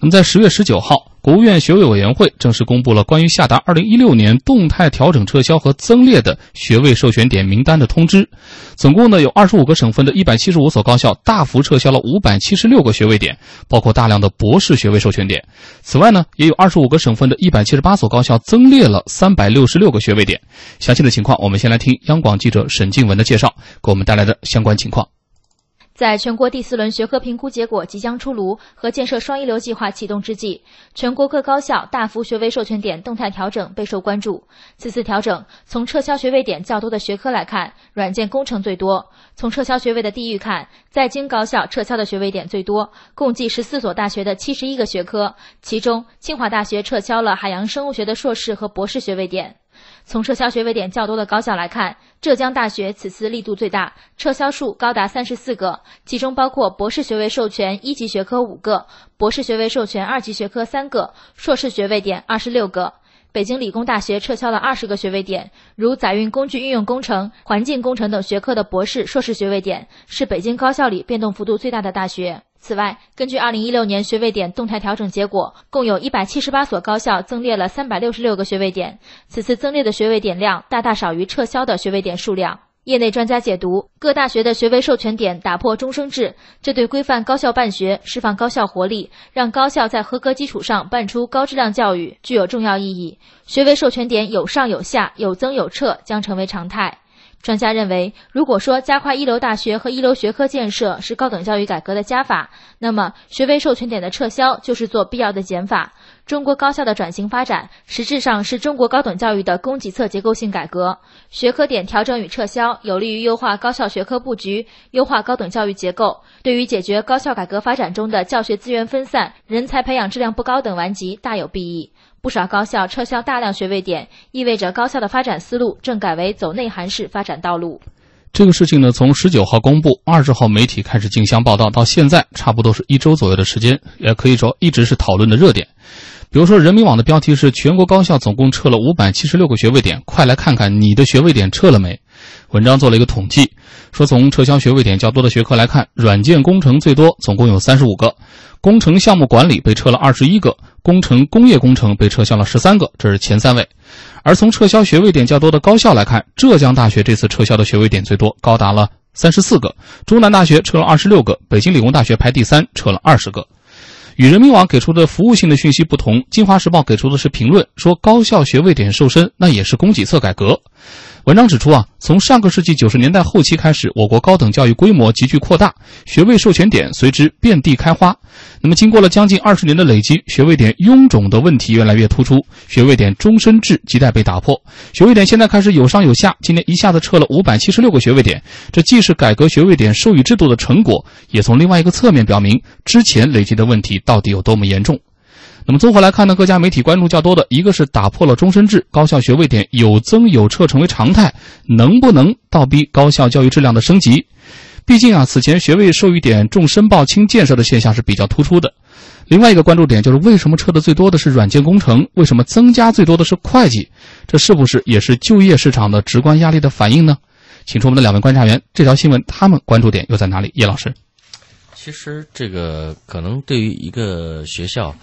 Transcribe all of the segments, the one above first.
那么在十月十九号，国务院学位委员会正式公布了关于下达二零一六年动态调整撤销和增列的学位授权点名单的通知。总共呢有二十五个省份的一百七十五所高校大幅撤销了五百七十六个学位点，包括大量的博士学位授权点。此外呢，也有二十五个省份的一百七十八所高校增列了三百六十六个学位点。详细的情况，我们先来听央广记者沈静文的介绍，给我们带来的相关情况。在全国第四轮学科评估结果即将出炉和建设双一流计划启动之际，全国各高校大幅学位授权点动态调整备受关注。此次调整，从撤销学位点较多的学科来看，软件工程最多；从撤销学位的地域看，在京高校撤销的学位点最多，共计十四所大学的七十一个学科，其中清华大学撤销了海洋生物学的硕士和博士学位点。从撤销学位点较多的高校来看，浙江大学此次力度最大，撤销数高达三十四个，其中包括博士学位授权一级学科五个，博士学位授权二级学科三个，硕士学位点二十六个。北京理工大学撤销了二十个学位点，如载运工具应用工程、环境工程等学科的博士、硕士学位点，是北京高校里变动幅度最大的大学。此外，根据二零一六年学位点动态调整结果，共有一百七十八所高校增列了三百六十六个学位点。此次增列的学位点量大大少于撤销的学位点数量。业内专家解读，各大学的学位授权点打破终生制，这对规范高校办学、释放高校活力，让高校在合格基础上办出高质量教育，具有重要意义。学位授权点有上有下，有增有撤，将成为常态。专家认为，如果说加快一流大学和一流学科建设是高等教育改革的加法，那么学位授权点的撤销就是做必要的减法。中国高校的转型发展，实质上是中国高等教育的供给侧结构性改革。学科点调整与撤销，有利于优化高校学科布局，优化高等教育结构，对于解决高校改革发展中的教学资源分散、人才培养质量不高等顽疾大有裨益。不少高校撤销大量学位点，意味着高校的发展思路正改为走内涵式发展道路。这个事情呢，从十九号公布，二十号媒体开始竞相报道，到现在差不多是一周左右的时间，也可以说一直是讨论的热点。比如说，人民网的标题是“全国高校总共撤了五百七十六个学位点，快来看看你的学位点撤了没？”文章做了一个统计，说从撤销学位点较多的学科来看，软件工程最多，总共有三十五个；工程项目管理被撤了二十一个；工程工业工程被撤销了十三个，这是前三位。而从撤销学位点较多的高校来看，浙江大学这次撤销的学位点最多，高达了三十四个；中南大学撤了二十六个；北京理工大学排第三，撤了二十个。与人民网给出的服务性的讯息不同，京华时报给出的是评论，说高校学位点瘦身，那也是供给侧改革。文章指出啊，从上个世纪九十年代后期开始，我国高等教育规模急剧扩大，学位授权点随之遍地开花。那么，经过了将近二十年的累积，学位点臃肿的问题越来越突出，学位点终身制亟待被打破。学位点现在开始有上有下，今年一下子撤了五百七十六个学位点，这既是改革学位点授予制度的成果，也从另外一个侧面表明之前累积的问题到底有多么严重。那么综合来看呢，各家媒体关注较多的一个是打破了终身制，高校学位点有增有撤成为常态，能不能倒逼高校教育质量的升级？毕竟啊，此前学位授予点重申报轻建设的现象是比较突出的。另外一个关注点就是为什么撤的最多的是软件工程，为什么增加最多的是会计？这是不是也是就业市场的直观压力的反应呢？请出我们的两位观察员，这条新闻他们关注点又在哪里？叶老师，其实这个可能对于一个学校。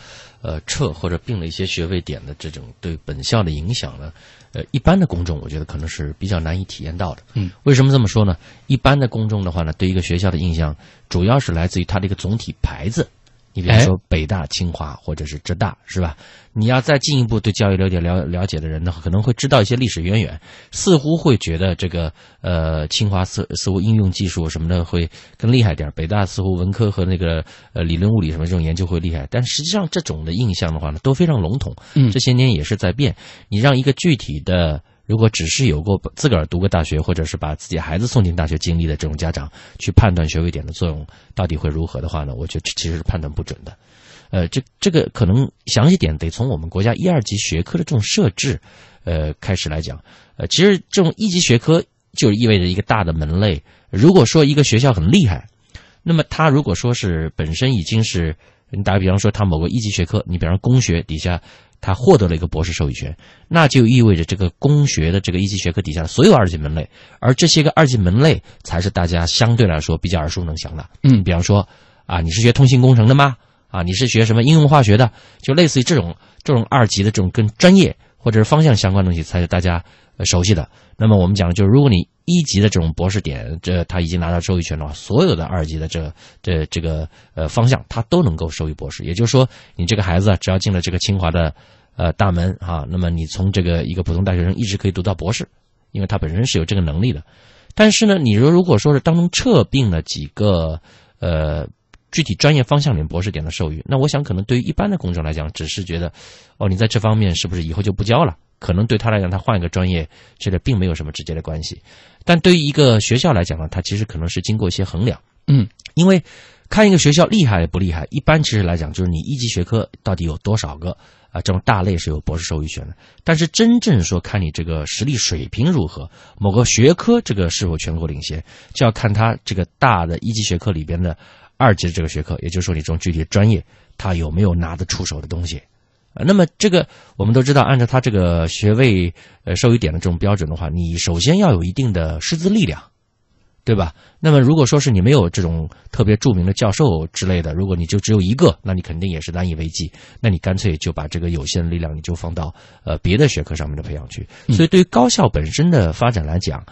呃，撤或者并了一些学位点的这种对本校的影响呢，呃，一般的公众我觉得可能是比较难以体验到的。嗯，为什么这么说呢？一般的公众的话呢，对一个学校的印象主要是来自于它的一个总体牌子。你比如说北大、清华或者是浙大，是吧？你要再进一步对教育了解了了解的人呢，可能会知道一些历史渊源，似乎会觉得这个呃清华似似乎应用技术什么的会更厉害点北大似乎文科和那个呃理论物理什么这种研究会厉害，但实际上这种的印象的话呢，都非常笼统。嗯，这些年也是在变。你让一个具体的。如果只是有过自个儿读过大学，或者是把自己孩子送进大学经历的这种家长，去判断学位点的作用到底会如何的话呢？我觉得其实是判断不准的。呃，这这个可能详细点得从我们国家一二级学科的这种设置，呃开始来讲。呃，其实这种一级学科就意味着一个大的门类。如果说一个学校很厉害，那么它如果说是本身已经是，你打比方说，它某个一级学科，你比方工学底下。他获得了一个博士授予权，那就意味着这个工学的这个一级学科底下的所有二级门类，而这些个二级门类才是大家相对来说比较耳熟能详的。嗯，比方说啊，你是学通信工程的吗？啊，你是学什么应用化学的，就类似于这种这种二级的这种跟专业或者是方向相关的东西才是大家熟悉的。那么我们讲的就是，如果你一级的这种博士点，这他已经拿到授予权的话，所有的二级的这这这个呃方向，他都能够授予博士。也就是说，你这个孩子只要进了这个清华的呃大门啊，那么你从这个一个普通大学生一直可以读到博士，因为他本身是有这个能力的。但是呢，你说如果说是当中撤并了几个呃。具体专业方向里博士点的授予，那我想可能对于一般的公众来讲，只是觉得，哦，你在这方面是不是以后就不教了？可能对他来讲，他换一个专业，这个并没有什么直接的关系。但对于一个学校来讲呢，它其实可能是经过一些衡量。嗯，因为看一个学校厉害不厉害，一般其实来讲就是你一级学科到底有多少个啊，这种大类是有博士授予权的。但是真正说看你这个实力水平如何，某个学科这个是否全国领先，就要看他这个大的一级学科里边的。二级的这个学科，也就是说你这种具体专业，他有没有拿得出手的东西？那么这个我们都知道，按照他这个学位呃授予点的这种标准的话，你首先要有一定的师资力量，对吧？那么如果说是你没有这种特别著名的教授之类的，如果你就只有一个，那你肯定也是难以为继。那你干脆就把这个有限的力量，你就放到呃别的学科上面的培养去。所以对于高校本身的发展来讲。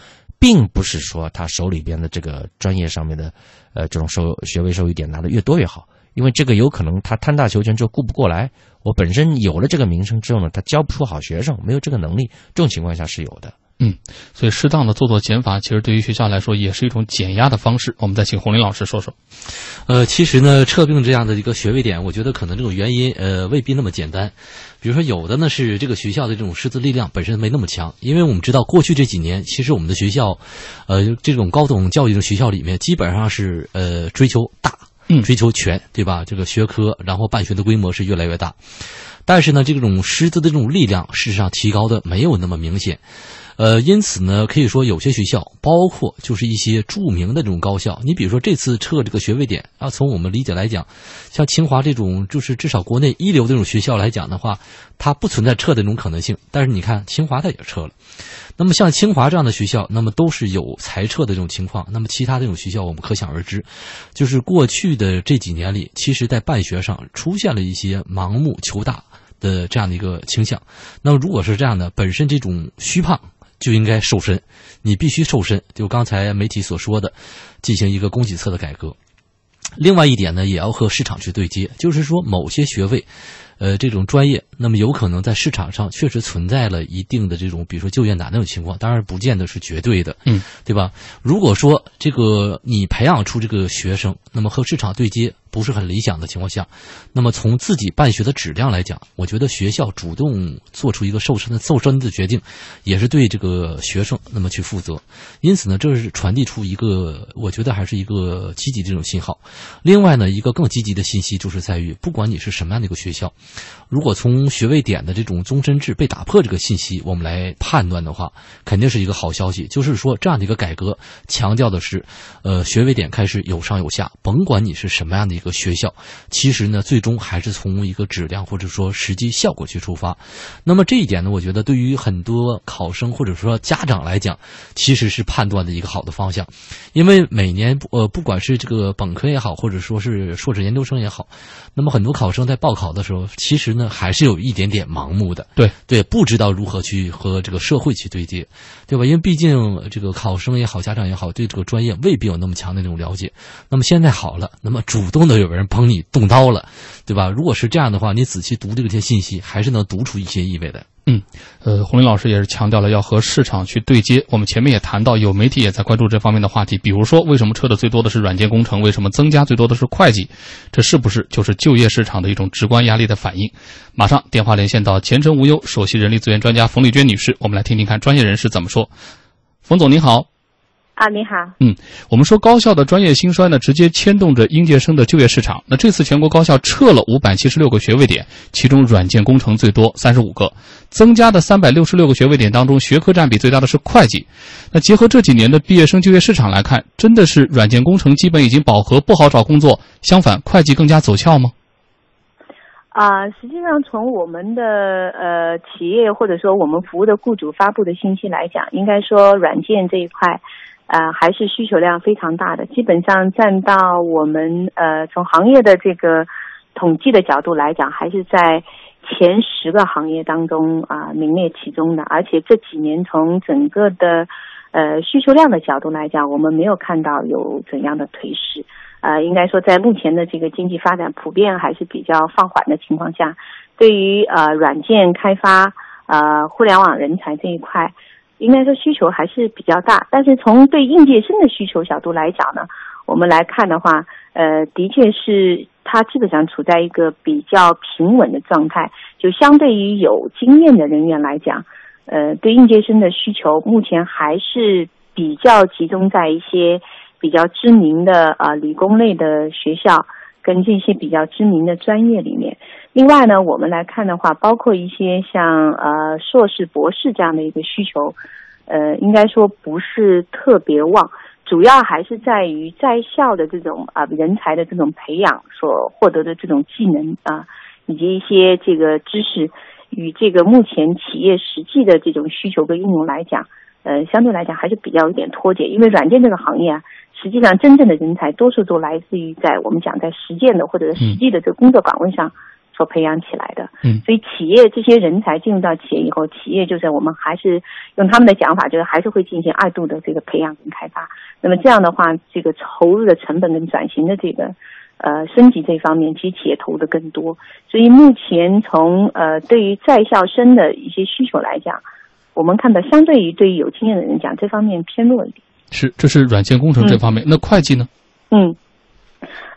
并不是说他手里边的这个专业上面的，呃，这种授学位授予点拿的越多越好，因为这个有可能他贪大求全之后顾不过来。我本身有了这个名声之后呢，他教不出好学生，没有这个能力，这种情况下是有的。嗯，所以适当的做做减法，其实对于学校来说也是一种减压的方式。我们再请洪林老师说说。呃，其实呢，撤并这样的一个学位点，我觉得可能这种原因呃未必那么简单。比如说，有的呢是这个学校的这种师资力量本身没那么强，因为我们知道过去这几年，其实我们的学校，呃，这种高等教育的学校里面，基本上是呃追求大，嗯，追求全，对吧？这个学科，然后办学的规模是越来越大，但是呢，这种师资的这种力量，事实上提高的没有那么明显。呃，因此呢，可以说有些学校，包括就是一些著名的这种高校，你比如说这次撤这个学位点啊，从我们理解来讲，像清华这种，就是至少国内一流这种学校来讲的话，它不存在撤的这种可能性。但是你看清华它也撤了，那么像清华这样的学校，那么都是有裁撤的这种情况。那么其他这种学校，我们可想而知，就是过去的这几年里，其实在办学上出现了一些盲目求大的这样的一个倾向。那么如果是这样的，本身这种虚胖。就应该瘦身，你必须瘦身。就刚才媒体所说的，进行一个供给侧的改革。另外一点呢，也要和市场去对接，就是说某些学位。呃，这种专业，那么有可能在市场上确实存在了一定的这种，比如说就业难那种情况，当然不见得是绝对的，嗯，对吧？如果说这个你培养出这个学生，那么和市场对接不是很理想的情况下，那么从自己办学的质量来讲，我觉得学校主动做出一个瘦身的瘦身的决定，也是对这个学生那么去负责。因此呢，这是传递出一个我觉得还是一个积极这种信号。另外呢，一个更积极的信息就是在于，不管你是什么样的一个学校。如果从学位点的这种终身制被打破这个信息，我们来判断的话，肯定是一个好消息。就是说，这样的一个改革强调的是，呃，学位点开始有上有下，甭管你是什么样的一个学校，其实呢，最终还是从一个质量或者说实际效果去出发。那么这一点呢，我觉得对于很多考生或者说家长来讲，其实是判断的一个好的方向，因为每年呃，不管是这个本科也好，或者说是硕士研究生也好，那么很多考生在报考的时候。其实呢，还是有一点点盲目的，对对，不知道如何去和这个社会去对接，对吧？因为毕竟这个考生也好，家长也好，对这个专业未必有那么强的那种了解。那么现在好了，那么主动都有人帮你动刀了，对吧？如果是这样的话，你仔细读这些信息，还是能读出一些意味的。嗯，呃，洪林老师也是强调了要和市场去对接。我们前面也谈到，有媒体也在关注这方面的话题，比如说为什么撤的最多的是软件工程，为什么增加最多的是会计？这是不是就是就业市场的一种直观压力的反应？马上电话连线到前程无忧首席人力资源专家冯丽娟女士，我们来听听看专业人士怎么说。冯总您好。啊，你好。嗯，我们说高校的专业兴衰呢，直接牵动着应届生的就业市场。那这次全国高校撤了五百七十六个学位点，其中软件工程最多三十五个，增加的三百六十六个学位点当中，学科占比最大的是会计。那结合这几年的毕业生就业市场来看，真的是软件工程基本已经饱和，不好找工作。相反，会计更加走俏吗？啊，实际上从我们的呃企业或者说我们服务的雇主发布的信息来讲，应该说软件这一块。呃，还是需求量非常大的，基本上占到我们呃从行业的这个统计的角度来讲，还是在前十个行业当中啊名列其中的。而且这几年从整个的呃需求量的角度来讲，我们没有看到有怎样的颓势。呃，应该说在目前的这个经济发展普遍还是比较放缓的情况下，对于呃软件开发、呃互联网人才这一块，应该说需求还是比较大。但是从对应届生的需求角度来讲呢，我们来看的话，呃，的确是它基本上处在一个比较平稳的状态。就相对于有经验的人员来讲，呃，对应届生的需求目前还是比较集中在一些。比较知名的啊理工类的学校，跟这些比较知名的专业里面，另外呢，我们来看的话，包括一些像呃硕士、博士这样的一个需求，呃，应该说不是特别旺，主要还是在于在校的这种啊人才的这种培养所获得的这种技能啊，以及一些这个知识与这个目前企业实际的这种需求跟应用来讲，呃，相对来讲还是比较有点脱节，因为软件这个行业啊。实际上，真正的人才多数都来自于在我们讲在实践的或者实际的这个工作岗位上所培养起来的。嗯，所以企业这些人才进入到企业以后，企业就是我们还是用他们的讲法，就是还是会进行二度的这个培养跟开发。那么这样的话，这个投入的成本跟转型的这个呃升级这方面，其实企业投入的更多。所以目前从呃对于在校生的一些需求来讲，我们看到相对于对于有经验的人讲，这方面偏弱一点。是，这是软件工程这方面。那会计呢？嗯，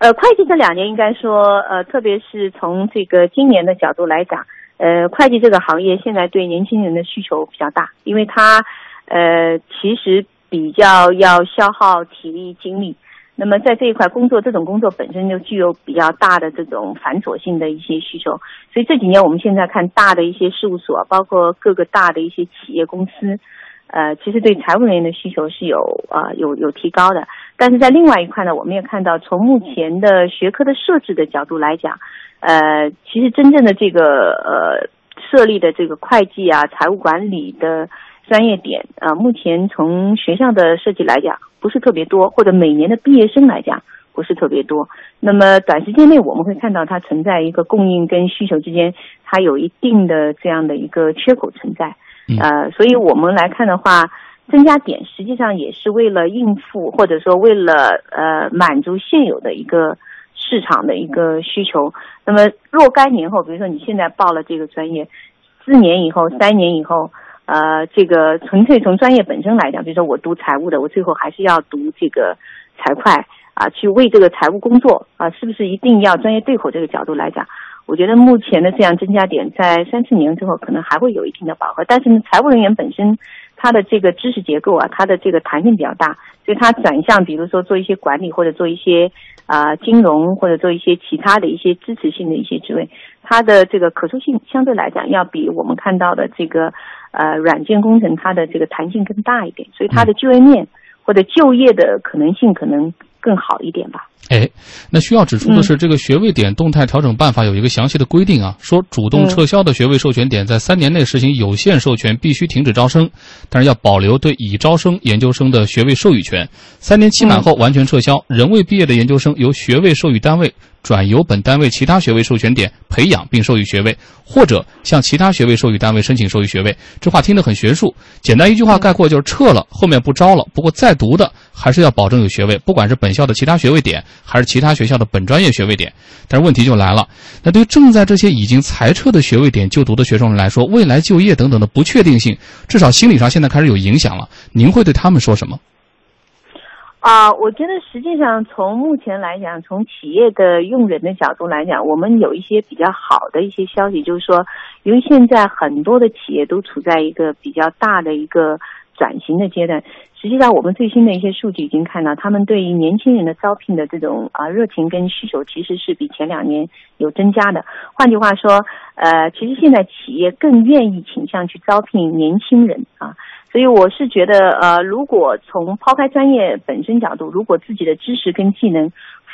呃，会计这两年应该说，呃，特别是从这个今年的角度来讲，呃，会计这个行业现在对年轻人的需求比较大，因为它，呃，其实比较要消耗体力精力。那么在这一块工作，这种工作本身就具有比较大的这种繁琐性的一些需求。所以这几年我们现在看大的一些事务所，包括各个大的一些企业公司。呃，其实对财务人员的需求是有啊有有提高的，但是在另外一块呢，我们也看到，从目前的学科的设置的角度来讲，呃，其实真正的这个呃设立的这个会计啊、财务管理的专业点啊，目前从学校的设计来讲不是特别多，或者每年的毕业生来讲不是特别多。那么短时间内我们会看到它存在一个供应跟需求之间，它有一定的这样的一个缺口存在。呃，所以我们来看的话，增加点实际上也是为了应付，或者说为了呃满足现有的一个市场的一个需求。那么若干年后，比如说你现在报了这个专业，四年以后、三年以后，呃，这个纯粹从专业本身来讲，比如说我读财务的，我最后还是要读这个财会啊，去为这个财务工作啊，是不是一定要专业对口？这个角度来讲。我觉得目前的这样增加点，在三四年之后可能还会有一定的饱和，但是呢，财务人员本身它的这个知识结构啊，它的这个弹性比较大，所以它转向，比如说做一些管理或者做一些啊金融或者做一些其他的一些支持性的一些职位，它的这个可塑性相对来讲要比我们看到的这个呃软件工程它的这个弹性更大一点，所以它的就业面或者就业的可能性可能更好一点吧。哎，那需要指出的是，这个学位点动态调整办法有一个详细的规定啊，说主动撤销的学位授权点在三年内实行有限授权，必须停止招生，但是要保留对已招生研究生的学位授予权。三年期满后完全撤销，仍未毕业的研究生由学位授予单位转由本单位其他学位授权点培养并授予学位，或者向其他学位授予单位申请授予学位。这话听得很学术，简单一句话概括就是撤了，后面不招了。不过在读的还是要保证有学位，不管是本校的其他学位点。还是其他学校的本专业学位点，但是问题就来了。那对正在这些已经裁撤的学位点就读的学生们来说，未来就业等等的不确定性，至少心理上现在开始有影响了。您会对他们说什么？啊，我觉得实际上从目前来讲，从企业的用人的角度来讲，我们有一些比较好的一些消息，就是说，由于现在很多的企业都处在一个比较大的一个转型的阶段。实际上，我们最新的一些数据已经看到，他们对于年轻人的招聘的这种啊热情跟需求，其实是比前两年有增加的。换句话说，呃，其实现在企业更愿意倾向去招聘年轻人啊。所以我是觉得，呃，如果从抛开专业本身角度，如果自己的知识跟技能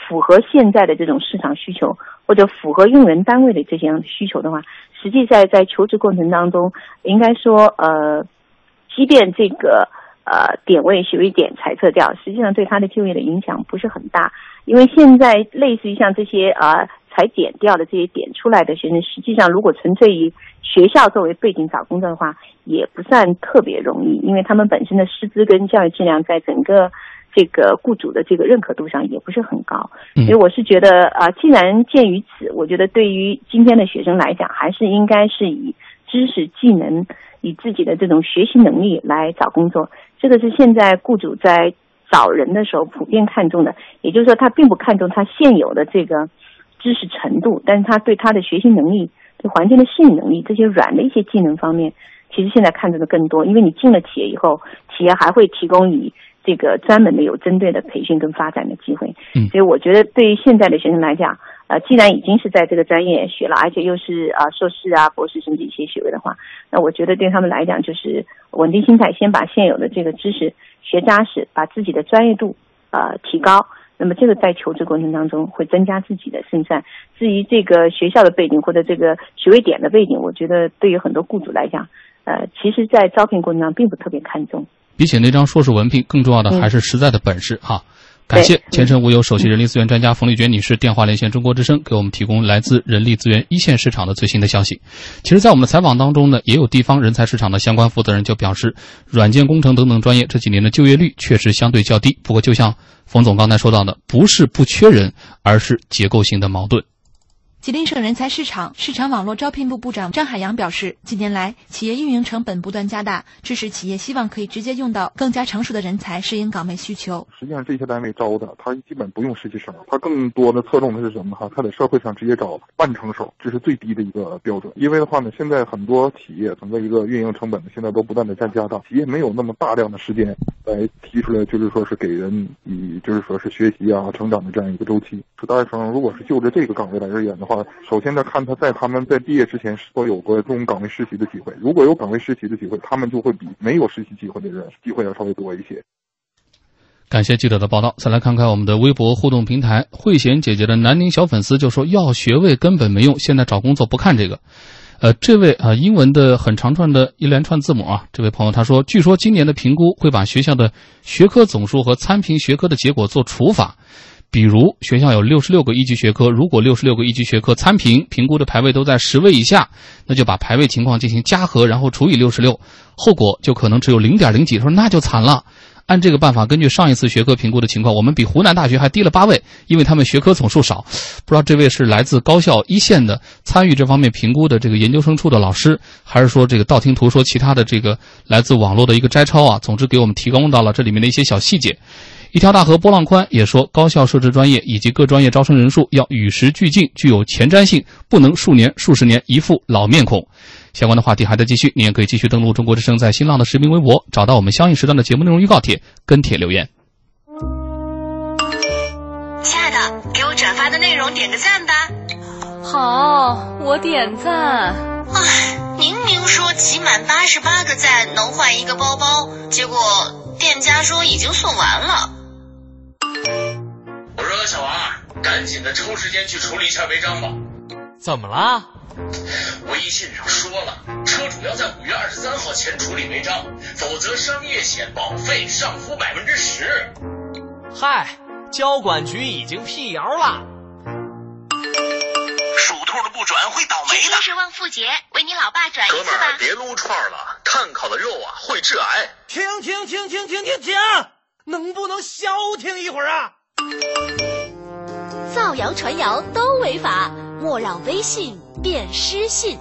符合现在的这种市场需求，或者符合用人单位的这些需求的话，实际在在求职过程当中，应该说，呃，即便这个。呃，点位学位点裁撤掉，实际上对他的就业的影响不是很大，因为现在类似于像这些啊。裁减掉的这些点出来的学生，实际上如果纯粹以学校作为背景找工作的话，也不算特别容易，因为他们本身的师资跟教育质量在整个这个雇主的这个认可度上也不是很高。所以我是觉得啊，既然鉴于此，我觉得对于今天的学生来讲，还是应该是以知识、技能、以自己的这种学习能力来找工作。这个是现在雇主在找人的时候普遍看重的，也就是说，他并不看重他现有的这个知识程度，但是他对他的学习能力。对环境的适应能力，这些软的一些技能方面，其实现在看重的更多。因为你进了企业以后，企业还会提供你这个专门的有针对的培训跟发展的机会。嗯，所以我觉得对于现在的学生来讲，呃，既然已经是在这个专业学了，而且又是啊硕士啊、博士甚至一些学位的话，那我觉得对他们来讲就是稳定心态，先把现有的这个知识学扎实，把自己的专业度呃提高。那么这个在求职过程当中会增加自己的胜算。至于这个学校的背景或者这个学位点的背景，我觉得对于很多雇主来讲，呃，其实，在招聘过程当中并不特别看重。比起那张硕士文凭，更重要的还是实在的本事哈。感谢前程无忧首席人力资源专家冯丽娟女士电话连线中国之声，给我们提供来自人力资源一线市场的最新的消息。其实，在我们的采访当中呢，也有地方人才市场的相关负责人就表示，软件工程等等专业这几年的就业率确实相对较低。不过，就像冯总刚才说到的，不是不缺人，而是结构性的矛盾。吉林省人才市场市场网络招聘部部长张海洋表示，近年来企业运营成本不断加大，致使企业希望可以直接用到更加成熟的人才，适应岗位需求。实际上，这些单位招的，他基本不用实习生，他更多的侧重的是什么？哈，他在社会上直接找半成熟，这是最低的一个标准。因为的话呢，现在很多企业整个一个运营成本呢，现在都不断的在加大，企业没有那么大量的时间来提出来，就是说是给人以就是说是学习啊、成长的这样一个周期。大学生如果是就着这个岗位来而言的，首先呢，看他在他们在毕业之前是否有过这种岗位实习的机会。如果有岗位实习的机会，他们就会比没有实习机会的人机会要稍微多一些。感谢记者的报道。再来看看我们的微博互动平台，慧贤姐姐的南宁小粉丝就说：“要学位根本没用，现在找工作不看这个。”呃，这位啊，英文的很长串的一连串字母啊，这位朋友他说：“据说今年的评估会把学校的学科总数和参评学科的结果做除法。”比如学校有六十六个一级学科，如果六十六个一级学科参评评估的排位都在十位以下，那就把排位情况进行加和，然后除以六十六，后果就可能只有零点零几。说那就惨了。按这个办法，根据上一次学科评估的情况，我们比湖南大学还低了八位，因为他们学科总数少。不知道这位是来自高校一线的参与这方面评估的这个研究生处的老师，还是说这个道听途说其他的这个来自网络的一个摘抄啊？总之给我们提供到了这里面的一些小细节。一条大河波浪宽也说，高校设置专业以及各专业招生人数要与时俱进，具有前瞻性，不能数年、数十年一副老面孔。相关的话题还在继续，你也可以继续登录中国之声在新浪的实名微博，找到我们相应时段的节目内容预告帖，跟帖留言。亲爱的，给我转发的内容点个赞吧。好，我点赞。唉，明明说集满八十八个赞能换一个包包，结果店家说已经送完了。我说小王，赶紧的抽时间去处理一下违章吧。怎么了？微信上说了，车主要在五月二十三号前处理违章，否则商业险保费上浮百分之十。嗨，交管局已经辟谣了。属兔的不转会倒霉的。今是旺富节，为你老爸转一哥们次吧儿，。别撸串了，碳烤的肉啊会致癌。停停停停停停停！能不能消停一会儿啊？造谣传谣都违法，莫让微信变失信。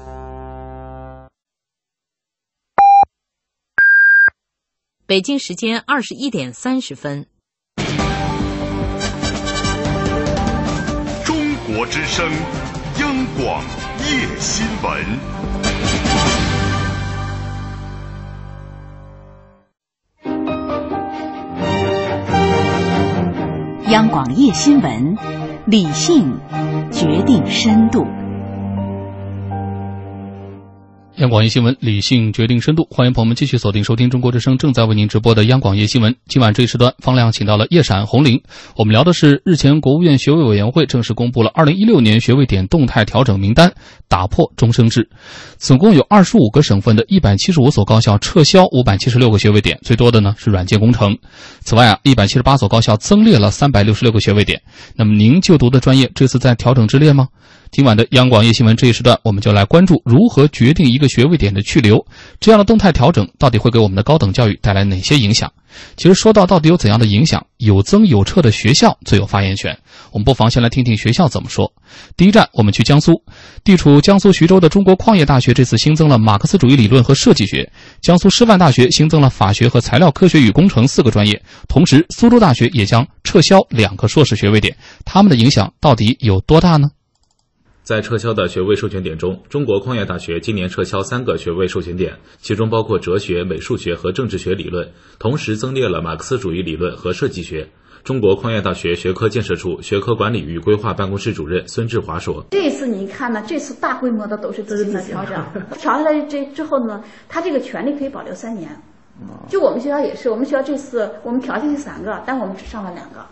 北京时间二十一点三十分。中国之声，央广夜新闻。央广夜新闻，理性决定深度。央广夜新闻，理性决定深度。欢迎朋友们继续锁定收听中国之声正在为您直播的央广夜新闻。今晚这一时段，方亮请到了叶闪、红玲，我们聊的是日前国务院学位委员会正式公布了2016年学位点动态调整名单，打破终生制。总共有25个省份的175所高校撤销576个学位点，最多的呢是软件工程。此外啊，178所高校增列了366个学位点。那么您就读的专业这次在调整之列吗？今晚的央广夜新闻这一时段，我们就来关注如何决定一个学位点的去留，这样的动态调整到底会给我们的高等教育带来哪些影响？其实说到到底有怎样的影响，有增有撤的学校最有发言权。我们不妨先来听听学校怎么说。第一站，我们去江苏，地处江苏徐州的中国矿业大学这次新增了马克思主义理论和设计学，江苏师范大学新增了法学和材料科学与工程四个专业，同时苏州大学也将撤销两个硕士学位点，他们的影响到底有多大呢？在撤销的学位授权点中，中国矿业大学今年撤销三个学位授权点，其中包括哲学、美术学和政治学理论，同时增列了马克思主义理论和设计学。中国矿业大学学科建设处学科管理与规划办公室主任孙志华说：“这次你看呢，这次大规模的都是自行的调整，调下来这之后呢，他这个权利可以保留三年。就我们学校也是，我们学校这次我们调进去三个，但我们只上了两个。”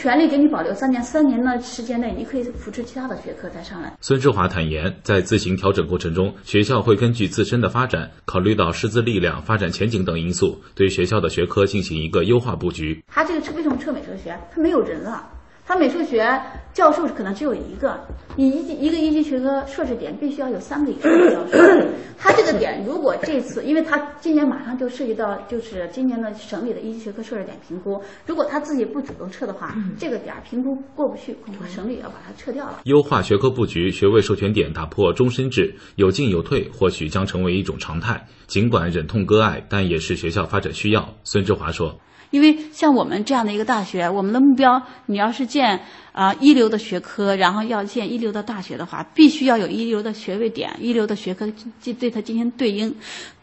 权利给你保留三年，三年的时间内，你可以扶持其他的学科再上来。孙志华坦言，在自行调整过程中，学校会根据自身的发展，考虑到师资力量、发展前景等因素，对学校的学科进行一个优化布局。他这个为什么撤美哲学？他没有人了。他美术学教授可能只有一个，你一级一个一级学科硕士点必须要有三个以上的教授。他这个点如果这次，因为他今年马上就涉及到就是今年的省里的一级学科硕士点评估，如果他自己不主动撤的话，这个点评估过不去，恐怕省里要把它撤掉了。优化学科布局，学位授权点打破终身制，有进有退，或许将成为一种常态。尽管忍痛割爱，但也是学校发展需要。孙志华说。因为像我们这样的一个大学，我们的目标，你要是建啊一流的学科，然后要建一流的大学的话，必须要有一流的学位点、一流的学科进对它进行对应，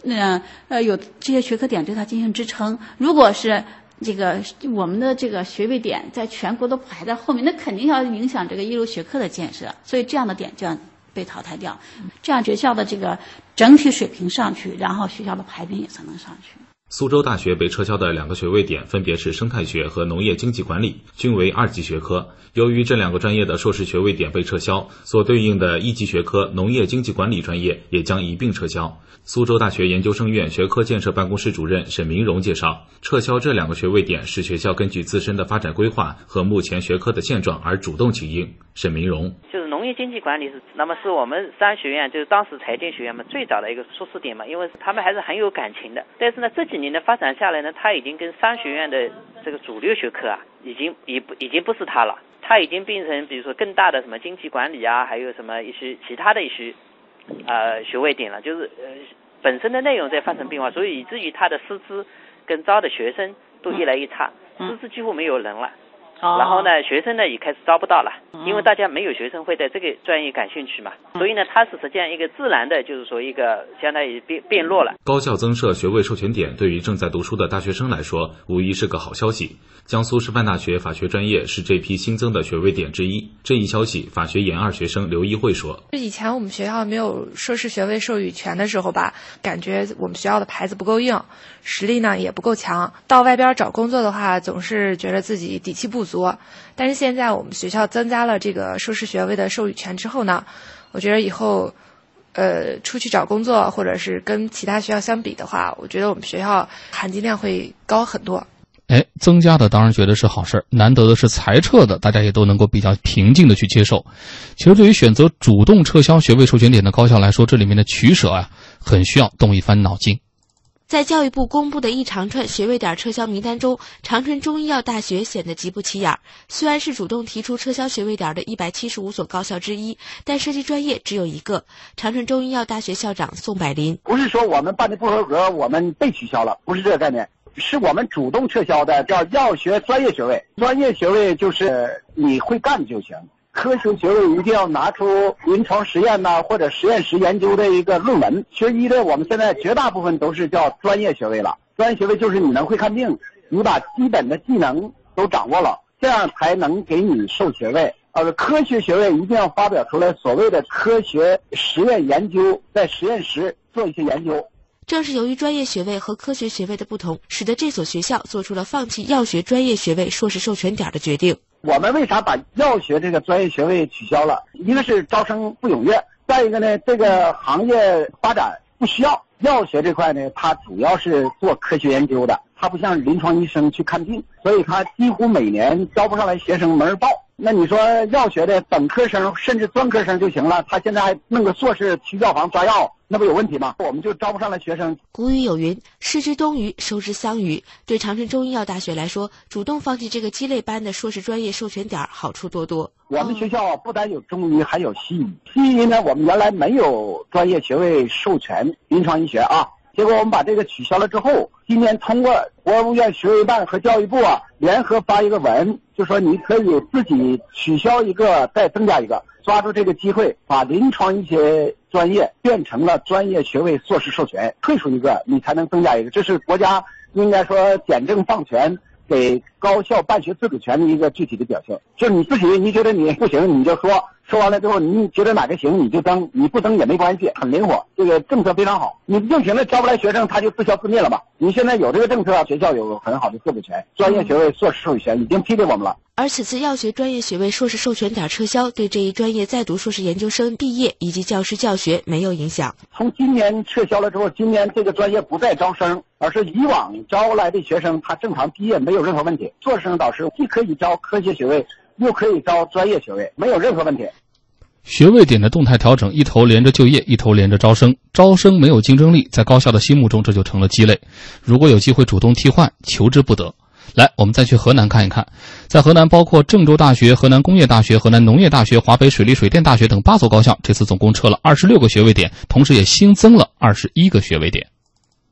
那呃有这些学科点对它进行支撑。如果是这个我们的这个学位点在全国都排在后面，那肯定要影响这个一流学科的建设，所以这样的点就要被淘汰掉，这样学校的这个整体水平上去，然后学校的排名也才能上去。苏州大学被撤销的两个学位点分别是生态学和农业经济管理，均为二级学科。由于这两个专业的硕士学位点被撤销，所对应的一级学科农业经济管理专业也将一并撤销。苏州大学研究生院学科建设办公室主任沈明荣介绍，撤销这两个学位点是学校根据自身的发展规划和目前学科的现状而主动请缨。沈明荣就业经济管理是，那么是我们商学院就是当时财经学院嘛最早的一个硕士点嘛，因为他们还是很有感情的。但是呢，这几年的发展下来呢，他已经跟商学院的这个主流学科啊，已经已不已经不是他了，他已经变成比如说更大的什么经济管理啊，还有什么一些其他的一些呃学位点了，就是呃本身的内容在发生变化，所以以至于他的师资跟招的学生都越来越差，师资几乎没有人了。然后呢，学生呢也开始招不到了，因为大家没有学生会对这个专业感兴趣嘛，所以呢，它是实际上一个自然的，就是说一个相当于变变弱了。高校增设学位授权点，对于正在读书的大学生来说，无疑是个好消息。江苏师范大学法学专业是这批新增的学位点之一。这一消息，法学研二学生刘一慧说：“以前我们学校没有硕士学位授予权的时候吧，感觉我们学校的牌子不够硬，实力呢也不够强，到外边找工作的话，总是觉得自己底气不足。足但是现在我们学校增加了这个硕士学位的授予权之后呢，我觉得以后，呃，出去找工作或者是跟其他学校相比的话，我觉得我们学校含金量会高很多。”哎，增加的当然觉得是好事儿，难得的是裁撤的，大家也都能够比较平静的去接受。其实，对于选择主动撤销学位授权点的高校来说，这里面的取舍啊，很需要动一番脑筋。在教育部公布的一长串学位点撤销名单中，长春中医药大学显得极不起眼。虽然是主动提出撤销学位点的一百七十五所高校之一，但设计专业只有一个。长春中医药大学校长宋柏林不是说我们办的不合格，我们被取消了，不是这个概念。是我们主动撤销的，叫药学专业学位。专业学位就是你会干就行，科学学位一定要拿出临床实验呐或者实验室研究的一个论文。学医的我们现在绝大部分都是叫专业学位了。专业学位就是你能会看病，你把基本的技能都掌握了，这样才能给你授学位。呃，科学学位一定要发表出来，所谓的科学实验研究，在实验室做一些研究。正是由于专业学位和科学学位的不同，使得这所学校做出了放弃药学专业学位硕士授权点的决定。我们为啥把药学这个专业学位取消了？一个是招生不踊跃，再一个呢，这个行业发展不需要药学这块呢，它主要是做科学研究的，它不像临床医生去看病，所以它几乎每年招不上来学生没人报。那你说药学的本科生甚至专科生就行了，他现在还弄个硕士去药房抓药，那不有问题吗？我们就招不上来学生。古语有云：“失之东隅，收之桑榆。”对长春中医药大学来说，主动放弃这个鸡肋般的硕士专业授权点，好处多多。我们学校不单有中医，还有西医。西医呢，我们原来没有专业学位授权，临床医学啊。结果我们把这个取消了之后，今年通过国务院学位办和教育部啊联合发一个文，就说你可以自己取消一个，再增加一个，抓住这个机会，把临床医学专业变成了专业学位硕士授权，退出一个你才能增加一个，这是国家应该说简政放权，给高校办学自主权的一个具体的表现。就是你自己，你觉得你不行，你就说。说完了之后，你觉得哪个行你就登，你不登也没关系，很灵活。这个政策非常好，你用行了招不来学生，他就自消自灭了吧。你现在有这个政策，学校有很好的自主权，专业学位硕士授权已经批给我们了。而此次药学专业学位硕士授权点撤销，对这一专业在读硕士研究生毕业以及教师教学没有影响。从今年撤销了之后，今年这个专业不再招生，而是以往招来的学生他正常毕业没有任何问题。硕士生导师既可以招科学学位。又可以招专业学位，没有任何问题。学位点的动态调整，一头连着就业，一头连着招生。招生没有竞争力，在高校的心目中，这就成了鸡肋。如果有机会主动替换，求之不得。来，我们再去河南看一看，在河南，包括郑州大学、河南工业大学、河南农业大学、华北水利水电大学等八所高校，这次总共撤了二十六个学位点，同时也新增了二十一个学位点。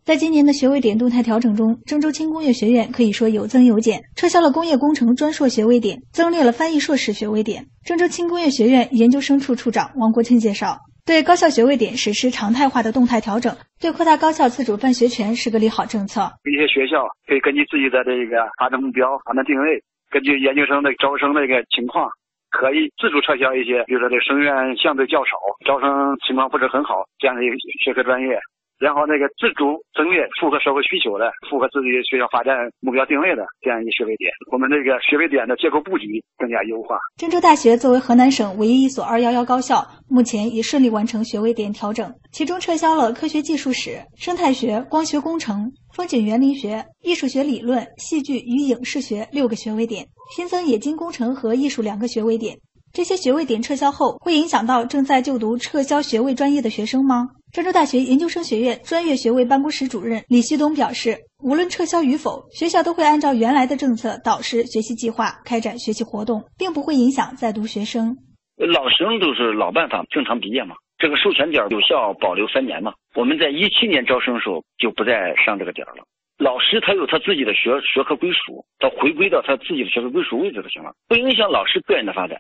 在今年的学位点动态调整中，郑州轻工业学院可以说有增有减，撤销了工业工程专硕学位点，增列了翻译硕士学位点。郑州轻工业学院研究生处处长王国庆介绍，对高校学位点实施常态化的动态调整，对扩大高校自主办学权是个利好政策。一些学校可以根据自己的这个发展目标、发展定位，根据研究生的招生的一个情况，可以自主撤销一些，比如说这生源相对较少、招生情况不是很好这样的一个学科专业。然后那个自主增列符合社会需求的、符合自己学校发展目标定位的这样一个学位点，我们这个学位点的结构布局更加优化。郑州大学作为河南省唯一一所“二幺幺”高校，目前已顺利完成学位点调整，其中撤销了科学技术史、生态学、光学工程、风景园林学、艺术学理论、戏剧与影视学六个学位点，新增冶金工程和艺术两个学位点。这些学位点撤销后，会影响到正在就读撤销学位专业的学生吗？郑州大学研究生学院专业学位办公室主任李旭东表示，无论撤销与否，学校都会按照原来的政策导师学习计划开展学习活动，并不会影响在读学生。老生都是老办法，正常毕业嘛。这个授权点有效保留三年嘛。我们在一七年招生的时候就不再上这个点了。老师他有他自己的学学科归属，他回归到他自己的学科归属位置就行了，不影响老师个人的发展。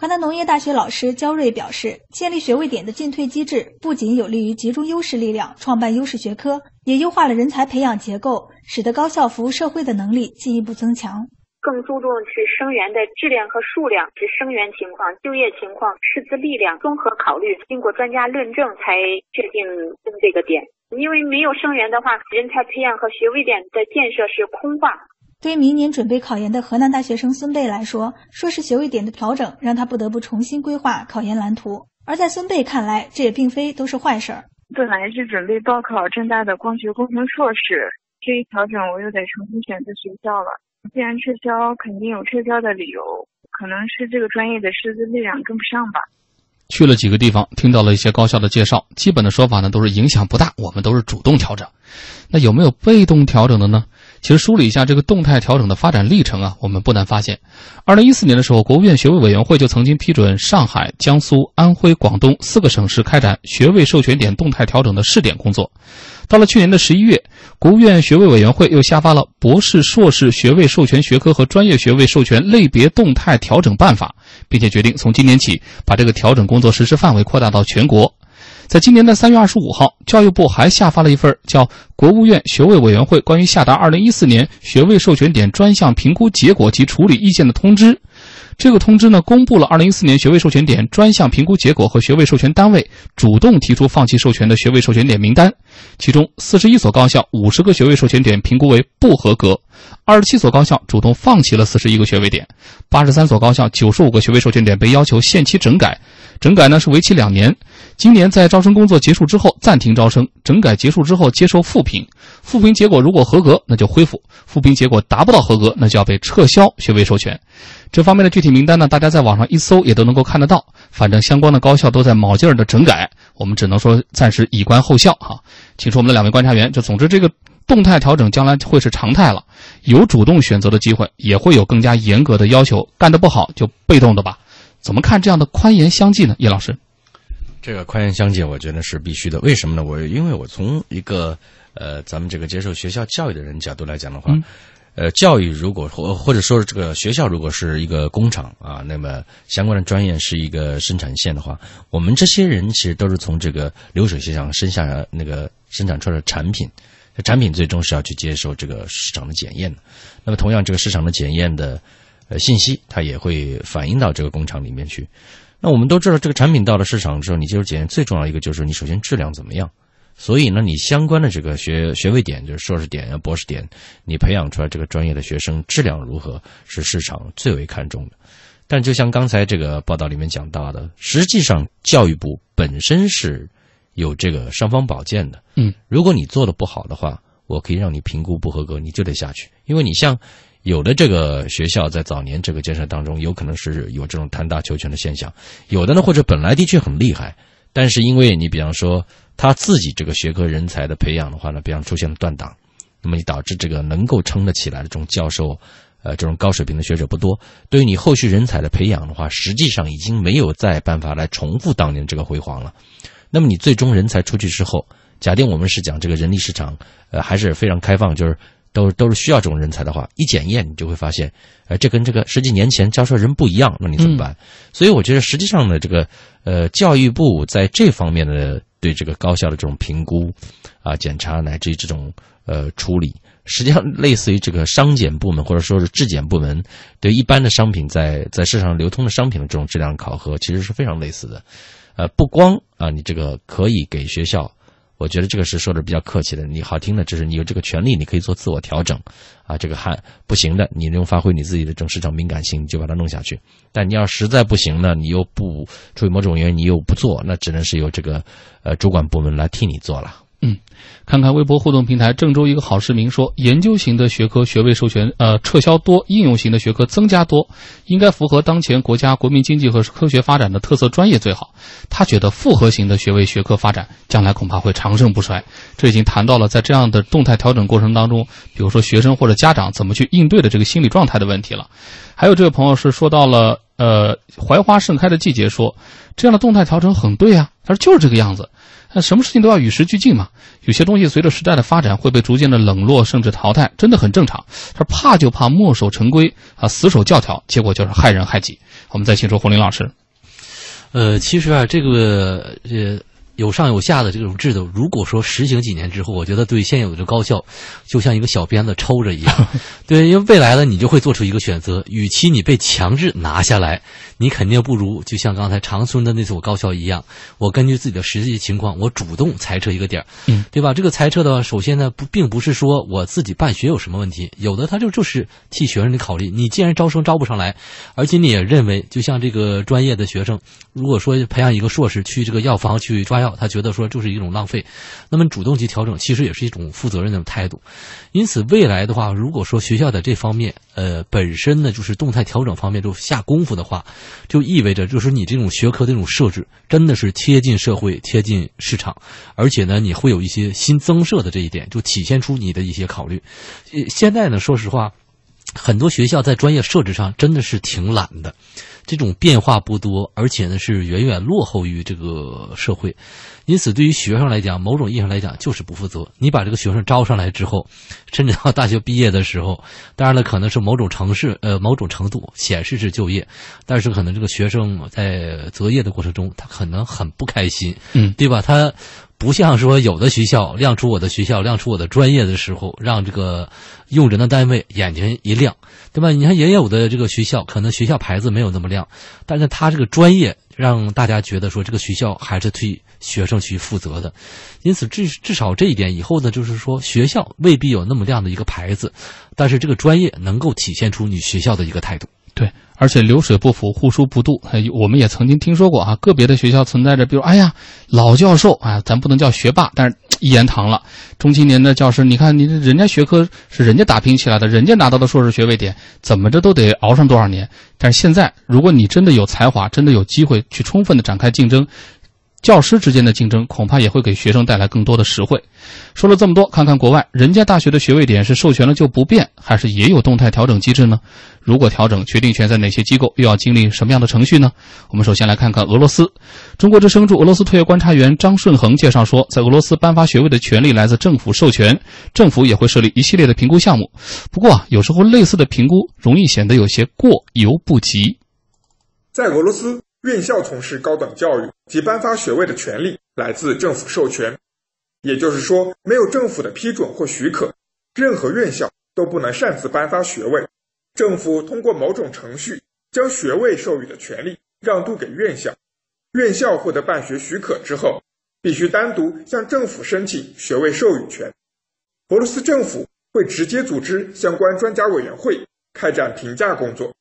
河南农业大学老师焦瑞表示，建立学位点的进退机制不仅有利于集中优势力量创办优势学科，也优化了人才培养结构，使得高校服务社会的能力进一步增强。更注重的是生源的质量和数量，是生源情况、就业情况、师资力量综合考虑，经过专家论证才确定增这个点。因为没有生源的话，人才培养和学位点的建设是空话。对于明年准备考研的河南大学生孙贝来说，硕士学位点的调整让他不得不重新规划考研蓝图。而在孙贝看来，这也并非都是坏事儿。本来是准备报考郑大的光学工程硕士，这一调整我又得重新选择学校了。既然撤销，肯定有撤销的理由，可能是这个专业的师资力量跟不上吧。去了几个地方，听到了一些高校的介绍，基本的说法呢都是影响不大，我们都是主动调整。那有没有被动调整的呢？其实梳理一下这个动态调整的发展历程啊，我们不难发现，二零一四年的时候，国务院学位委员会就曾经批准上海、江苏、安徽、广东四个省市开展学位授权点动态调整的试点工作。到了去年的十一月，国务院学位委员会又下发了博士、硕士学位授权学科和专业学位授权类别动态调整办法，并且决定从今年起把这个调整工作实施范围扩大到全国。在今年的三月二十五号，教育部还下发了一份叫《国务院学位委员会关于下达二零一四年学位授权点专项评估结果及处理意见的通知》。这个通知呢，公布了二零一四年学位授权点专项评估结果和学位授权单位主动提出放弃授权的学位授权点名单。其中，四十一所高校五十个学位授权点评估为不合格，二十七所高校主动放弃了四十一个学位点，八十三所高校九十五个学位授权点被要求限期整改。整改呢是为期两年，今年在招生工作结束之后暂停招生，整改结束之后接受复评，复评结果如果合格，那就恢复；复评结果达不到合格，那就要被撤销学位授权。这方面的具体名单呢，大家在网上一搜也都能够看得到。反正相关的高校都在卯劲儿的整改，我们只能说暂时以观后效哈。请出我们的两位观察员。就总之，这个动态调整将来会是常态了，有主动选择的机会，也会有更加严格的要求。干得不好就被动的吧？怎么看这样的宽严相济呢？叶老师，这个宽严相济，我觉得是必须的。为什么呢？我因为我从一个呃，咱们这个接受学校教育的人角度来讲的话。呃，教育如果或或者说这个学校如果是一个工厂啊，那么相关的专业是一个生产线的话，我们这些人其实都是从这个流水线上生下那个生产出来的产品，产品最终是要去接受这个市场的检验的。那么同样，这个市场的检验的呃信息，它也会反映到这个工厂里面去。那我们都知道，这个产品到了市场之后，你接受检验最重要一个就是你首先质量怎么样。所以呢，你相关的这个学学位点，就是硕士点啊、博士点，你培养出来这个专业的学生质量如何，是市场最为看重的。但就像刚才这个报道里面讲到的，实际上教育部本身是有这个尚方宝剑的。嗯，如果你做的不好的话，我可以让你评估不合格，你就得下去。因为你像有的这个学校在早年这个建设当中，有可能是有这种贪大求全的现象；有的呢，或者本来的确很厉害，但是因为你比方说。他自己这个学科人才的培养的话呢，比方出现了断档，那么你导致这个能够撑得起来的这种教授，呃，这种高水平的学者不多。对于你后续人才的培养的话，实际上已经没有再办法来重复当年这个辉煌了。那么你最终人才出去之后，假定我们是讲这个人力市场，呃，还是非常开放，就是都都是需要这种人才的话，一检验你就会发现，呃，这跟这个十几年前教授人不一样，那你怎么办？所以我觉得实际上呢，这个呃，教育部在这方面的。对这个高校的这种评估，啊，检查乃至于这种呃处理，实际上类似于这个商检部门或者说是质检部门对一般的商品在在市场流通的商品的这种质量考核，其实是非常类似的。呃，不光啊，你这个可以给学校。我觉得这个是说的比较客气的，你好听的，就是你有这个权利，你可以做自我调整，啊，这个还不行的，你用发挥你自己的这种市场敏感性，你就把它弄下去。但你要实在不行呢，你又不出于某种原因，你又不做，那只能是由这个呃主管部门来替你做了。嗯，看看微博互动平台，郑州一个好市民说，研究型的学科学位授权呃撤销多，应用型的学科增加多，应该符合当前国家国民经济和科学发展的特色专业最好。他觉得复合型的学位学科发展将来恐怕会长盛不衰。这已经谈到了在这样的动态调整过程当中，比如说学生或者家长怎么去应对的这个心理状态的问题了。还有这位朋友是说到了呃槐花盛开的季节，说这样的动态调整很对啊，他说就是这个样子。那什么事情都要与时俱进嘛，有些东西随着时代的发展会被逐渐的冷落甚至淘汰，真的很正常。他说怕就怕墨守成规啊，死守教条，结果就是害人害己。我们再请出红林老师。呃，其实啊，这个呃。有上有下的这种制度，如果说实行几年之后，我觉得对现有的高校，就像一个小鞭子抽着一样。对，因为未来呢，你就会做出一个选择，与其你被强制拿下来，你肯定不如就像刚才长春的那所高校一样，我根据自己的实际情况，我主动裁撤一个点儿，嗯，对吧？这个裁撤的话，首先呢，不并不是说我自己办学有什么问题，有的他就就是替学生的考虑。你既然招生招不上来，而且你也认为，就像这个专业的学生，如果说培养一个硕士去这个药房去抓药。他觉得说就是一种浪费，那么主动去调整，其实也是一种负责任的态度。因此，未来的话，如果说学校在这方面，呃，本身呢就是动态调整方面就下功夫的话，就意味着就是你这种学科的这种设置真的是贴近社会、贴近市场，而且呢，你会有一些新增设的这一点，就体现出你的一些考虑。现在呢，说实话，很多学校在专业设置上真的是挺懒的。这种变化不多，而且呢是远远落后于这个社会，因此对于学生来讲，某种意义上来讲就是不负责。你把这个学生招上来之后，甚至到大学毕业的时候，当然了，可能是某种城市呃某种程度显示是就业，但是可能这个学生在择业的过程中，他可能很不开心，嗯，对吧？他。不像说有的学校亮出我的学校亮出我的专业的时候，让这个用人的单位眼睛一亮，对吧？你看也有的这个学校，可能学校牌子没有那么亮，但是他这个专业让大家觉得说这个学校还是对学生去负责的，因此至至少这一点以后呢，就是说学校未必有那么亮的一个牌子，但是这个专业能够体现出你学校的一个态度。对。而且流水不腐，户枢不蠹。哎，我们也曾经听说过啊，个别的学校存在着，比如，哎呀，老教授啊，咱不能叫学霸，但是一言堂了。中青年的教师，你看，你人家学科是人家打拼起来的，人家拿到的硕士学位点，怎么着都得熬上多少年。但是现在，如果你真的有才华，真的有机会去充分的展开竞争。教师之间的竞争恐怕也会给学生带来更多的实惠。说了这么多，看看国外，人家大学的学位点是授权了就不变，还是也有动态调整机制呢？如果调整，决定权在哪些机构，又要经历什么样的程序呢？我们首先来看看俄罗斯。中国之声驻俄罗斯特约观察员张顺恒介绍说，在俄罗斯颁发学位的权利来自政府授权，政府也会设立一系列的评估项目。不过啊，有时候类似的评估容易显得有些过犹不及。在俄罗斯。院校从事高等教育及颁发学位的权利来自政府授权，也就是说，没有政府的批准或许可，任何院校都不能擅自颁发学位。政府通过某种程序将学位授予的权利让渡给院校，院校获得办学许可之后，必须单独向政府申请学位授予权。俄罗斯政府会直接组织相关专家委员会开展评价工作。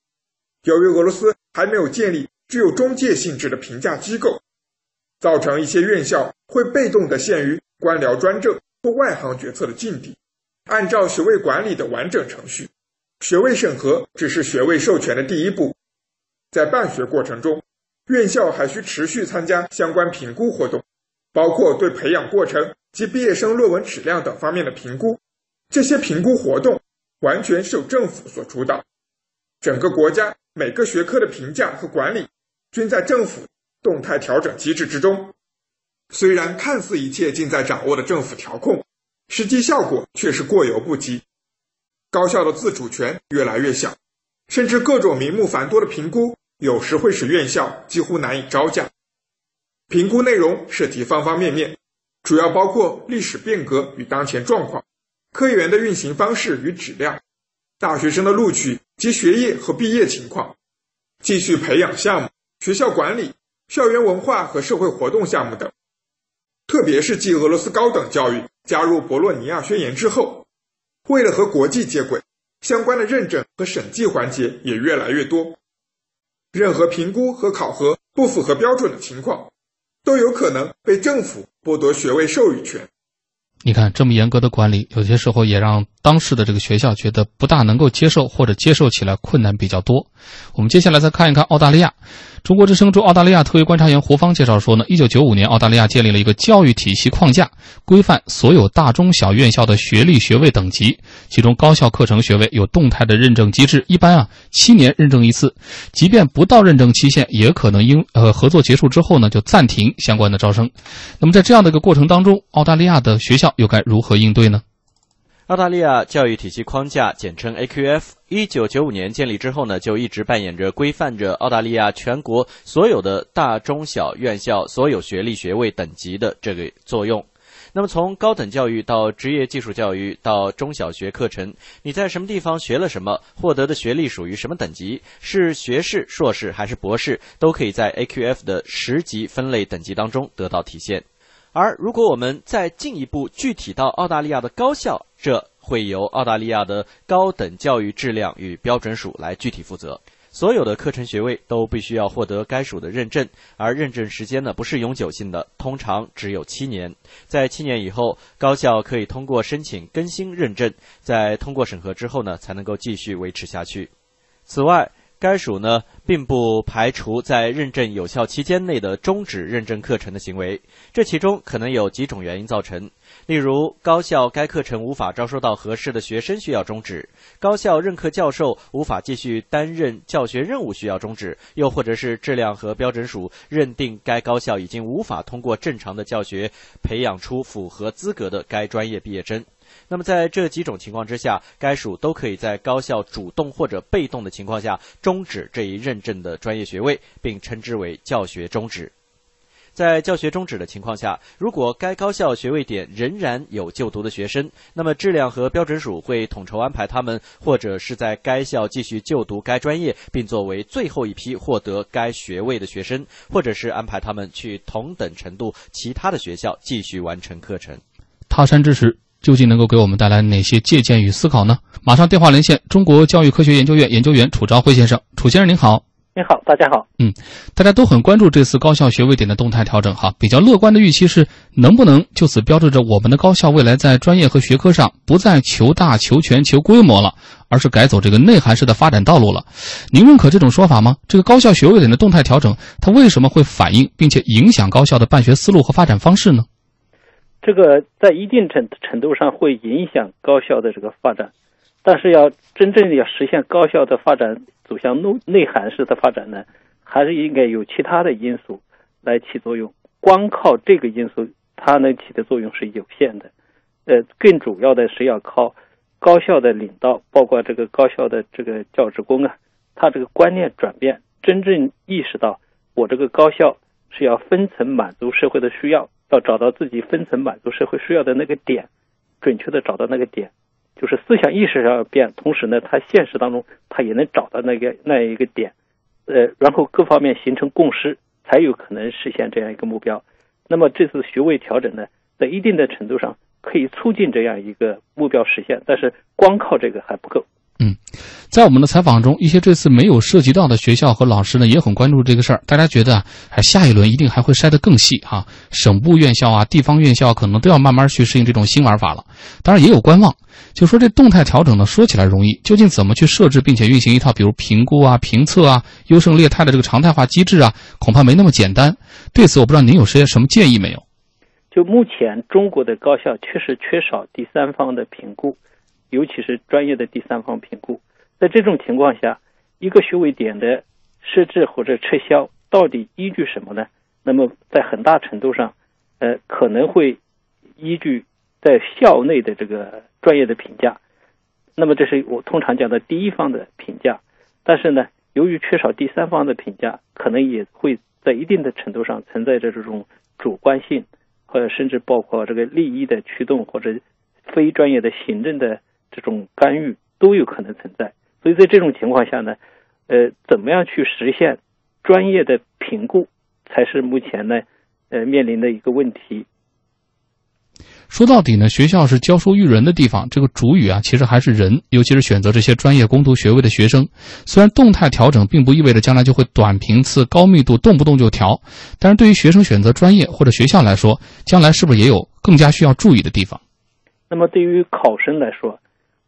由于俄罗斯还没有建立。具有中介性质的评价机构，造成一些院校会被动地陷于官僚专政或外行决策的境地。按照学位管理的完整程序，学位审核只是学位授权的第一步。在办学过程中，院校还需持续参加相关评估活动，包括对培养过程及毕业生论文质量等方面的评估。这些评估活动完全是由政府所主导，整个国家每个学科的评价和管理。均在政府动态调整机制之中。虽然看似一切尽在掌握的政府调控，实际效果却是过犹不及。高校的自主权越来越小，甚至各种名目繁多的评估，有时会使院校几乎难以招架。评估内容涉及方方面面，主要包括历史变革与当前状况、科研的运行方式与质量、大学生的录取及学业和毕业情况、继续培养项目。学校管理、校园文化和社会活动项目等，特别是继俄罗斯高等教育加入博洛尼亚宣言之后，为了和国际接轨，相关的认证和审计环节也越来越多。任何评估和考核不符合标准的情况，都有可能被政府剥夺学位授予权。你看，这么严格的管理，有些时候也让当时的这个学校觉得不大能够接受，或者接受起来困难比较多。我们接下来再看一看澳大利亚。中国之声驻澳大利亚特约观察员胡芳介绍说呢，一九九五年，澳大利亚建立了一个教育体系框架，规范所有大中小院校的学历学位等级。其中，高校课程学位有动态的认证机制，一般啊七年认证一次，即便不到认证期限，也可能因呃合作结束之后呢就暂停相关的招生。那么在这样的一个过程当中，澳大利亚的学校又该如何应对呢？澳大利亚教育体系框架，简称 AQF，一九九五年建立之后呢，就一直扮演着规范着澳大利亚全国所有的大中小院校所有学历学位等级的这个作用。那么从高等教育到职业技术教育到中小学课程，你在什么地方学了什么，获得的学历属于什么等级，是学士、硕士还是博士，都可以在 AQF 的十级分类等级当中得到体现。而如果我们再进一步具体到澳大利亚的高校，这会由澳大利亚的高等教育质量与标准署来具体负责。所有的课程学位都必须要获得该署的认证，而认证时间呢不是永久性的，通常只有七年。在七年以后，高校可以通过申请更新认证，在通过审核之后呢，才能够继续维持下去。此外，该署呢，并不排除在认证有效期间内的终止认证课程的行为。这其中可能有几种原因造成，例如高校该课程无法招收到合适的学生需要终止，高校任课教授无法继续担任教学任务需要终止，又或者是质量和标准署认定该高校已经无法通过正常的教学培养出符合资格的该专业毕业生。那么，在这几种情况之下，该署都可以在高校主动或者被动的情况下终止这一认证的专业学位，并称之为教学终止。在教学终止的情况下，如果该高校学位点仍然有就读的学生，那么质量和标准署会统筹安排他们，或者是在该校继续就读该专业，并作为最后一批获得该学位的学生，或者是安排他们去同等程度其他的学校继续完成课程。他山之石。究竟能够给我们带来哪些借鉴与思考呢？马上电话连线中国教育科学研究院研究员楚朝辉先生。楚先生您好。您好，大家好。嗯，大家都很关注这次高校学位点的动态调整哈。比较乐观的预期是，能不能就此标志着我们的高校未来在专业和学科上不再求大、求全、求规模了，而是改走这个内涵式的发展道路了？您认可这种说法吗？这个高校学位点的动态调整，它为什么会反映并且影响高校的办学思路和发展方式呢？这个在一定程程度上会影响高校的这个发展，但是要真正要实现高校的发展。走向内内涵式的发展呢，还是应该有其他的因素来起作用。光靠这个因素，它能起的作用是有限的。呃，更主要的是要靠高校的领导，包括这个高校的这个教职工啊，他这个观念转变，真正意识到我这个高校是要分层满足社会的需要，要找到自己分层满足社会需要的那个点，准确的找到那个点。就是思想意识上要变，同时呢，他现实当中他也能找到那个那一个点，呃，然后各方面形成共识，才有可能实现这样一个目标。那么这次学位调整呢，在一定的程度上可以促进这样一个目标实现，但是光靠这个还不够。嗯，在我们的采访中，一些这次没有涉及到的学校和老师呢，也很关注这个事儿。大家觉得啊，下一轮一定还会筛得更细啊，省部院校啊、地方院校可能都要慢慢去适应这种新玩法了。当然也有观望，就说这动态调整呢，说起来容易，究竟怎么去设置并且运行一套比如评估啊、评测啊、优胜劣汰的这个常态化机制啊，恐怕没那么简单。对此，我不知道您有些什么建议没有？就目前中国的高校确实缺少第三方的评估。尤其是专业的第三方评估，在这种情况下，一个学位点的设置或者撤销，到底依据什么呢？那么在很大程度上，呃，可能会依据在校内的这个专业的评价。那么这是我通常讲的第一方的评价。但是呢，由于缺少第三方的评价，可能也会在一定的程度上存在着这种主观性，或者甚至包括这个利益的驱动或者非专业的行政的。这种干预都有可能存在，所以在这种情况下呢，呃，怎么样去实现专业的评估，才是目前呢，呃，面临的一个问题。说到底呢，学校是教书育人的地方，这个主语啊，其实还是人，尤其是选择这些专业攻读学位的学生。虽然动态调整并不意味着将来就会短频次、高密度，动不动就调，但是对于学生选择专业或者学校来说，将来是不是也有更加需要注意的地方？那么对于考生来说，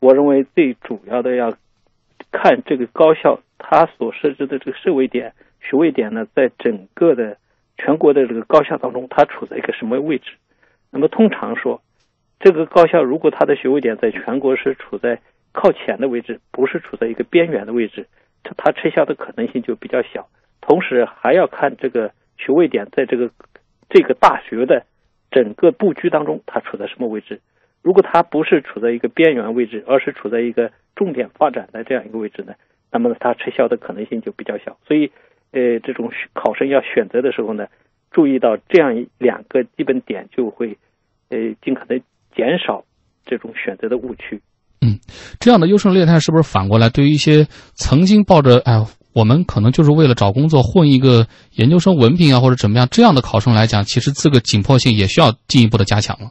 我认为最主要的要看这个高校它所设置的这个设位点、学位点呢，在整个的全国的这个高校当中，它处在一个什么位置？那么通常说，这个高校如果它的学位点在全国是处在靠前的位置，不是处在一个边缘的位置，它它撤销的可能性就比较小。同时还要看这个学位点在这个这个大学的整个布局当中，它处在什么位置。如果它不是处在一个边缘位置，而是处在一个重点发展的这样一个位置呢，那么它撤销的可能性就比较小。所以，呃，这种考生要选择的时候呢，注意到这样两个基本点，就会呃尽可能减少这种选择的误区。嗯，这样的优胜劣汰是不是反过来对于一些曾经抱着哎，我们可能就是为了找工作混一个研究生文凭啊，或者怎么样这样的考生来讲，其实这个紧迫性也需要进一步的加强了。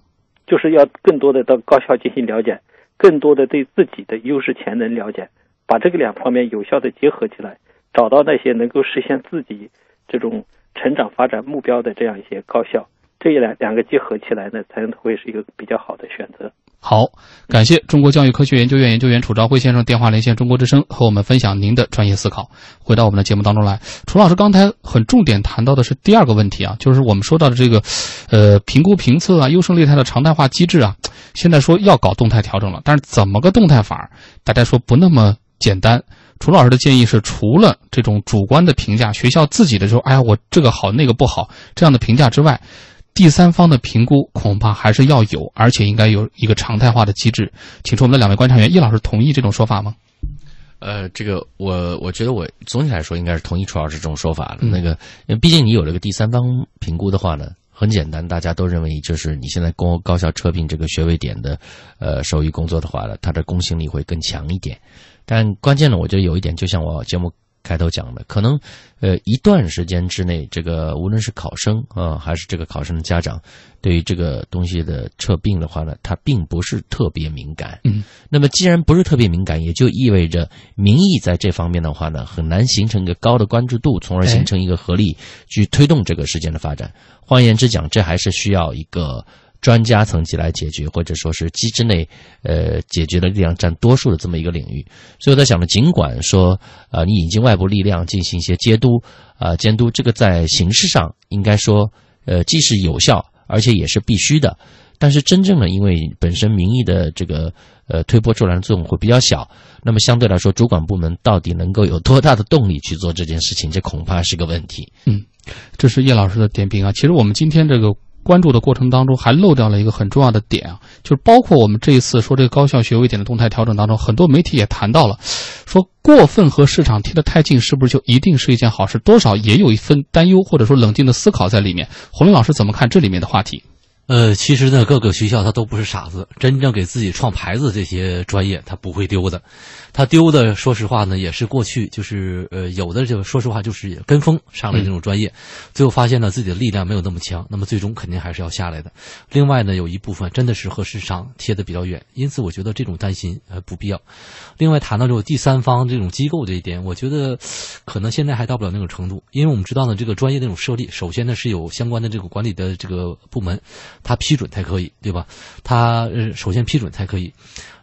就是要更多的到高校进行了解，更多的对自己的优势潜能了解，把这个两方面有效的结合起来，找到那些能够实现自己这种成长发展目标的这样一些高校，这一两两个结合起来呢，才能会是一个比较好的选择。好，感谢中国教育科学研究院研究员楚朝晖先生电话连线中国之声，和我们分享您的专业思考。回到我们的节目当中来，楚老师刚才很重点谈到的是第二个问题啊，就是我们说到的这个，呃，评估评测啊、优胜劣汰的常态化机制啊，现在说要搞动态调整了，但是怎么个动态法？大家说不那么简单。楚老师的建议是，除了这种主观的评价，学校自己的说，哎呀，我这个好那个不好这样的评价之外。第三方的评估恐怕还是要有，而且应该有一个常态化的机制。请出我们的两位观察员，叶老师同意这种说法吗？呃，这个我我觉得我总体来说应该是同意楚老师这种说法的。那个，毕竟你有了个第三方评估的话呢，很简单，大家都认为就是你现在高高校测评这个学位点的，呃，手艺工作的话呢，它的公信力会更强一点。但关键呢，我觉得有一点，就像我节目开头讲的，可能呃一段时间之内，这个无论是考生啊、还是这个考生的家长，对于这个东西的撤并的话呢，他并不是特别敏感。嗯，那么既然不是特别敏感，也就意味着民意在这方面的话呢，很难形成一个高的关注度，从而形成一个合力去推动这个事件的发展。换言之讲，这还是需要一个。专家层级来解决，或者说是机制内，呃，解决的力量占多数的这么一个领域。所以我在想呢，尽管说，呃，你引进外部力量进行一些监督，啊、监督，这个在形式上应该说，呃，既是有效，而且也是必须的。但是真正的，因为本身民意的这个呃推波助澜作用会比较小，那么相对来说，主管部门到底能够有多大的动力去做这件事情，这恐怕是个问题。嗯，这是叶老师的点评啊。其实我们今天这个。关注的过程当中，还漏掉了一个很重要的点啊，就是包括我们这一次说这个高校学位点的动态调整当中，很多媒体也谈到了，说过分和市场贴得太近，是不是就一定是一件好事？多少也有一份担忧或者说冷静的思考在里面。洪林老师怎么看这里面的话题？呃，其实呢，各个学校他都不是傻子，真正给自己创牌子这些专业，他不会丢的。他丢的，说实话呢，也是过去就是呃有的就说实话就是跟风上了这种专业，最后发现呢自己的力量没有那么强，那么最终肯定还是要下来的。另外呢，有一部分真的是和市场贴的比较远，因此我觉得这种担心呃不必要。另外谈到这种第三方这种机构这一点，我觉得可能现在还到不了那种程度，因为我们知道呢，这个专业的这种设立，首先呢是有相关的这个管理的这个部门，他批准才可以，对吧？他首先批准才可以。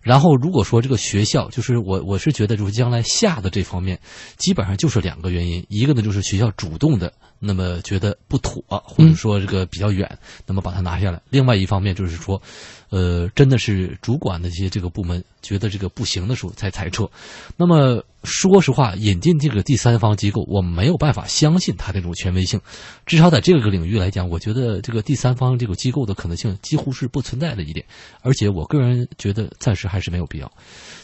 然后，如果说这个学校，就是我我是觉得，就是将来下的这方面，基本上就是两个原因，一个呢就是学校主动的，那么觉得不妥，或者说这个比较远，那么把它拿下来；另外一方面就是说，呃，真的是主管的这些这个部门觉得这个不行的时候才裁撤。那么说实话，引进这个第三方机构，我没有办法相信它这种权威性，至少在这个领域来讲，我觉得这个第三方这个机构的可能性几乎是不存在的一点，而且我个人觉得暂时还是没有必要。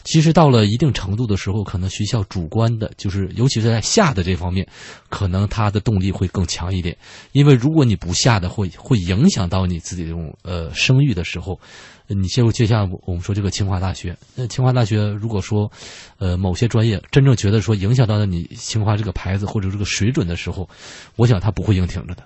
其实到了一定程度的时候，可能学校主观的，就是尤其是在下的这方面，可能它的动力会会更强一点。因为如果你不下的，会会影响到你自己这种呃声誉的时候，你就就像我们说这个清华大学，那清华大学如果说呃某些专业真正觉得说影响到了你清华这个牌子或者这个水准的时候，我想他不会硬挺着的。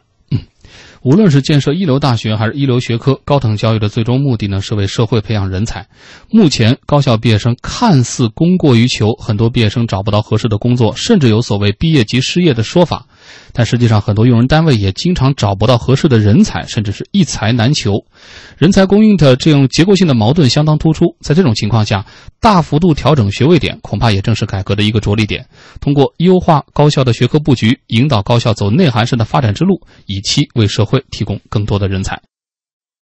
无论是建设一流大学还是一流学科，高等教育的最终目的呢，是为社会培养人才。目前高校毕业生看似供过于求，很多毕业生找不到合适的工作，甚至有所谓毕业即失业的说法。但实际上，很多用人单位也经常找不到合适的人才，甚至是一才难求。人才供应的这种结构性的矛盾相当突出。在这种情况下，大幅度调整学位点，恐怕也正是改革的一个着力点。通过优化高校的学科布局，引导高校走内涵式的发展之路，以期为社会提供更多的人才。